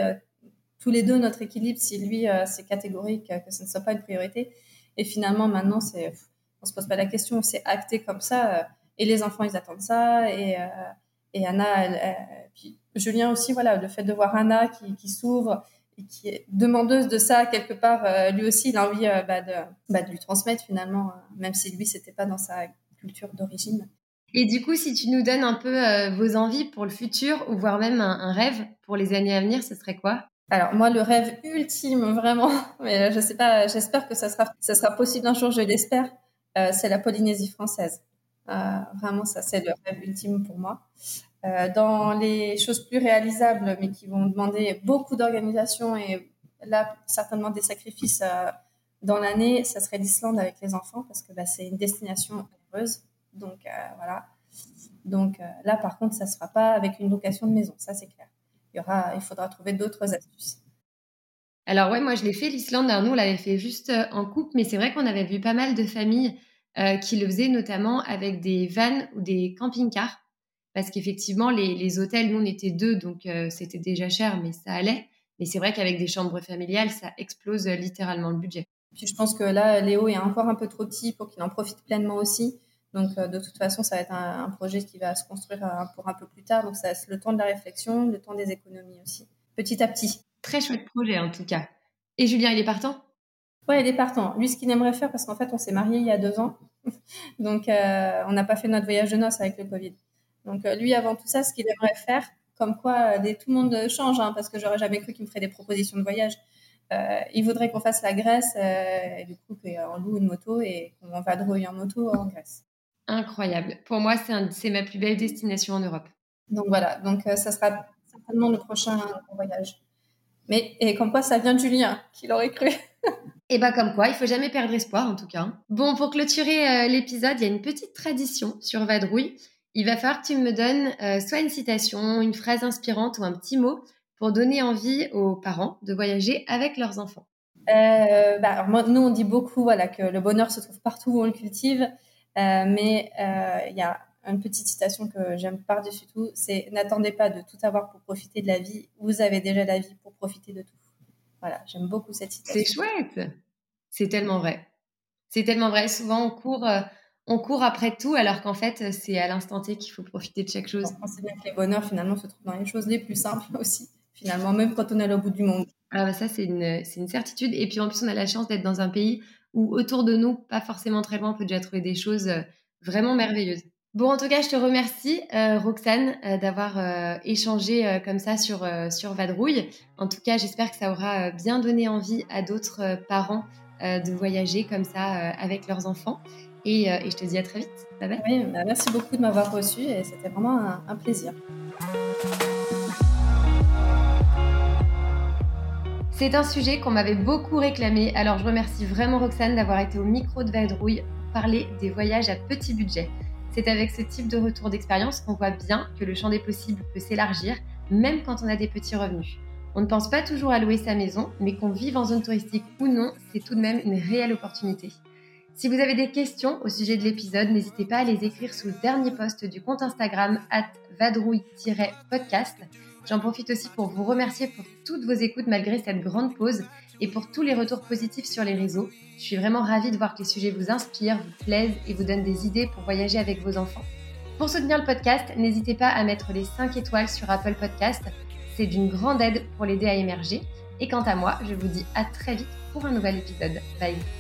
tous les deux notre équilibre si lui c'est catégorique que ce ne soit pas une priorité? Et finalement maintenant c'est on se pose pas la question, c'est acté comme ça et les enfants ils attendent ça et et Anna elle, puis Julien aussi voilà le fait de voir Anna qui, qui s'ouvre qui est demandeuse de ça quelque part, euh, lui aussi, il a envie euh, bah, de, bah, de, lui transmettre finalement, euh, même si lui, c'était pas dans sa culture d'origine. Et du coup, si tu nous donnes un peu vos envies pour le futur, ou voire même un, rêve pour les années à venir, ce serait quoi? Alors moi, le rêve ultime, vraiment, mais je sais pas, j'espère que ça sera, ça sera possible un jour, je l'espère, c'est la Polynésie française. Vraiment, ça c'est le rêve ultime pour moi. Euh, dans les choses plus réalisables, mais qui vont demander beaucoup d'organisation et là, certainement des sacrifices euh, dans l'année, ça serait l'Islande avec les enfants parce que bah, c'est une destination heureuse. Donc euh, voilà. Donc là, par contre, ça ne sera pas avec une location de maison, ça c'est clair. Il, y aura, il faudra trouver d'autres astuces. Alors ouais, moi je l'ai fait l'Islande. On l'avait fait juste en couple, mais c'est vrai qu'on avait vu pas mal de familles qui le faisaient, notamment avec des vannes ou des camping-cars parce qu'effectivement, les, hôtels, nous, on était deux, donc euh, c'était déjà cher, mais ça allait. Mais c'est vrai qu'avec des chambres familiales, ça explose euh, littéralement le budget. Puis je pense que là, Léo est encore un peu trop petit pour qu'il en profite pleinement aussi. Donc euh, de toute façon, ça va être un, projet qui va se construire pour un peu plus tard. Donc ça laisse le temps de la réflexion, le temps des économies aussi, petit à petit. Très chouette projet en tout cas. Et Julien, il est partant? Ouais, il est partant. Lui, ce qu'il aimerait faire, parce qu'en fait, on s'est mariés il y a deux ans. Donc on n'a pas fait notre voyage de noces avec le Covid. Donc euh, lui, avant tout ça, ce qu'il aimerait faire, comme quoi euh, tout le monde change, hein, parce que j'aurais jamais cru qu'il me ferait des propositions de voyage. Euh, il voudrait qu'on fasse la Grèce, et du coup qu'on loue une moto et qu'on va drouiller en moto en Grèce. Incroyable. Pour moi, c'est ma plus belle destination en Europe. Donc voilà, donc ça sera certainement le prochain voyage. Mais et comme quoi ça vient de Julien, qui l'aurait cru. Et bah comme quoi, il faut jamais perdre espoir en tout cas. Bon, pour clôturer l'épisode, il y a une petite tradition sur Vadrouille. Il va falloir que tu me donnes euh, soit une citation, une phrase inspirante ou un petit mot pour donner envie aux parents de voyager avec leurs enfants. Euh, bah, alors nous, on dit beaucoup voilà, que le bonheur se trouve partout où on le cultive, euh, mais il y a une petite citation que j'aime par-dessus tout, c'est « N'attendez pas de tout avoir pour profiter de la vie, vous avez déjà la vie pour profiter de tout ». Voilà, j'aime beaucoup cette idée. C'est chouette. C'est tellement vrai. C'est tellement vrai. Souvent, on court, euh, on court après tout, alors qu'en fait, c'est à l'instant T qu'il faut profiter de chaque chose. On sait bien que les bonheurs, finalement, se trouvent dans les choses les plus simples aussi, finalement, même quand on est au bout du monde. Ah bah ça, c'est une, une certitude. Et puis en plus, on a la chance d'être dans un pays où autour de nous, pas forcément très loin, on peut déjà trouver des choses euh, vraiment merveilleuses. Bon, en tout cas, je te remercie, euh, Roxane, euh, d'avoir euh, échangé comme ça sur, sur Vadrouille. En tout cas, j'espère que ça aura bien donné envie à d'autres parents de voyager comme ça avec leurs enfants. Et, je te dis à très vite. Bye bye. Oui, bah, merci beaucoup de m'avoir reçu et c'était vraiment un, un plaisir. C'est un sujet qu'on m'avait beaucoup réclamé, alors je remercie vraiment Roxane d'avoir été au micro de Vadrouille pour parler des voyages à petit budget. C'est avec ce type de retour d'expérience qu'on voit bien que le champ des possibles peut s'élargir, même quand on a des petits revenus. On ne pense pas toujours à louer sa maison, mais qu'on vive en zone touristique ou non, c'est tout de même une réelle opportunité. Si vous avez des questions au sujet de l'épisode, n'hésitez pas à les écrire sous le dernier post du compte Instagram vadrouille-podcast. J'en profite aussi pour vous remercier pour toutes vos écoutes malgré cette grande pause et pour tous les retours positifs sur les réseaux. Je suis vraiment ravie de voir que les sujets vous inspirent, vous plaisent et vous donnent des idées pour voyager avec vos enfants. Pour soutenir le podcast, n'hésitez pas à mettre les 5 étoiles sur Apple Podcast. C'est d'une grande aide pour l'aider à émerger. Et quant à moi, je vous dis à très vite pour un nouvel épisode. Bye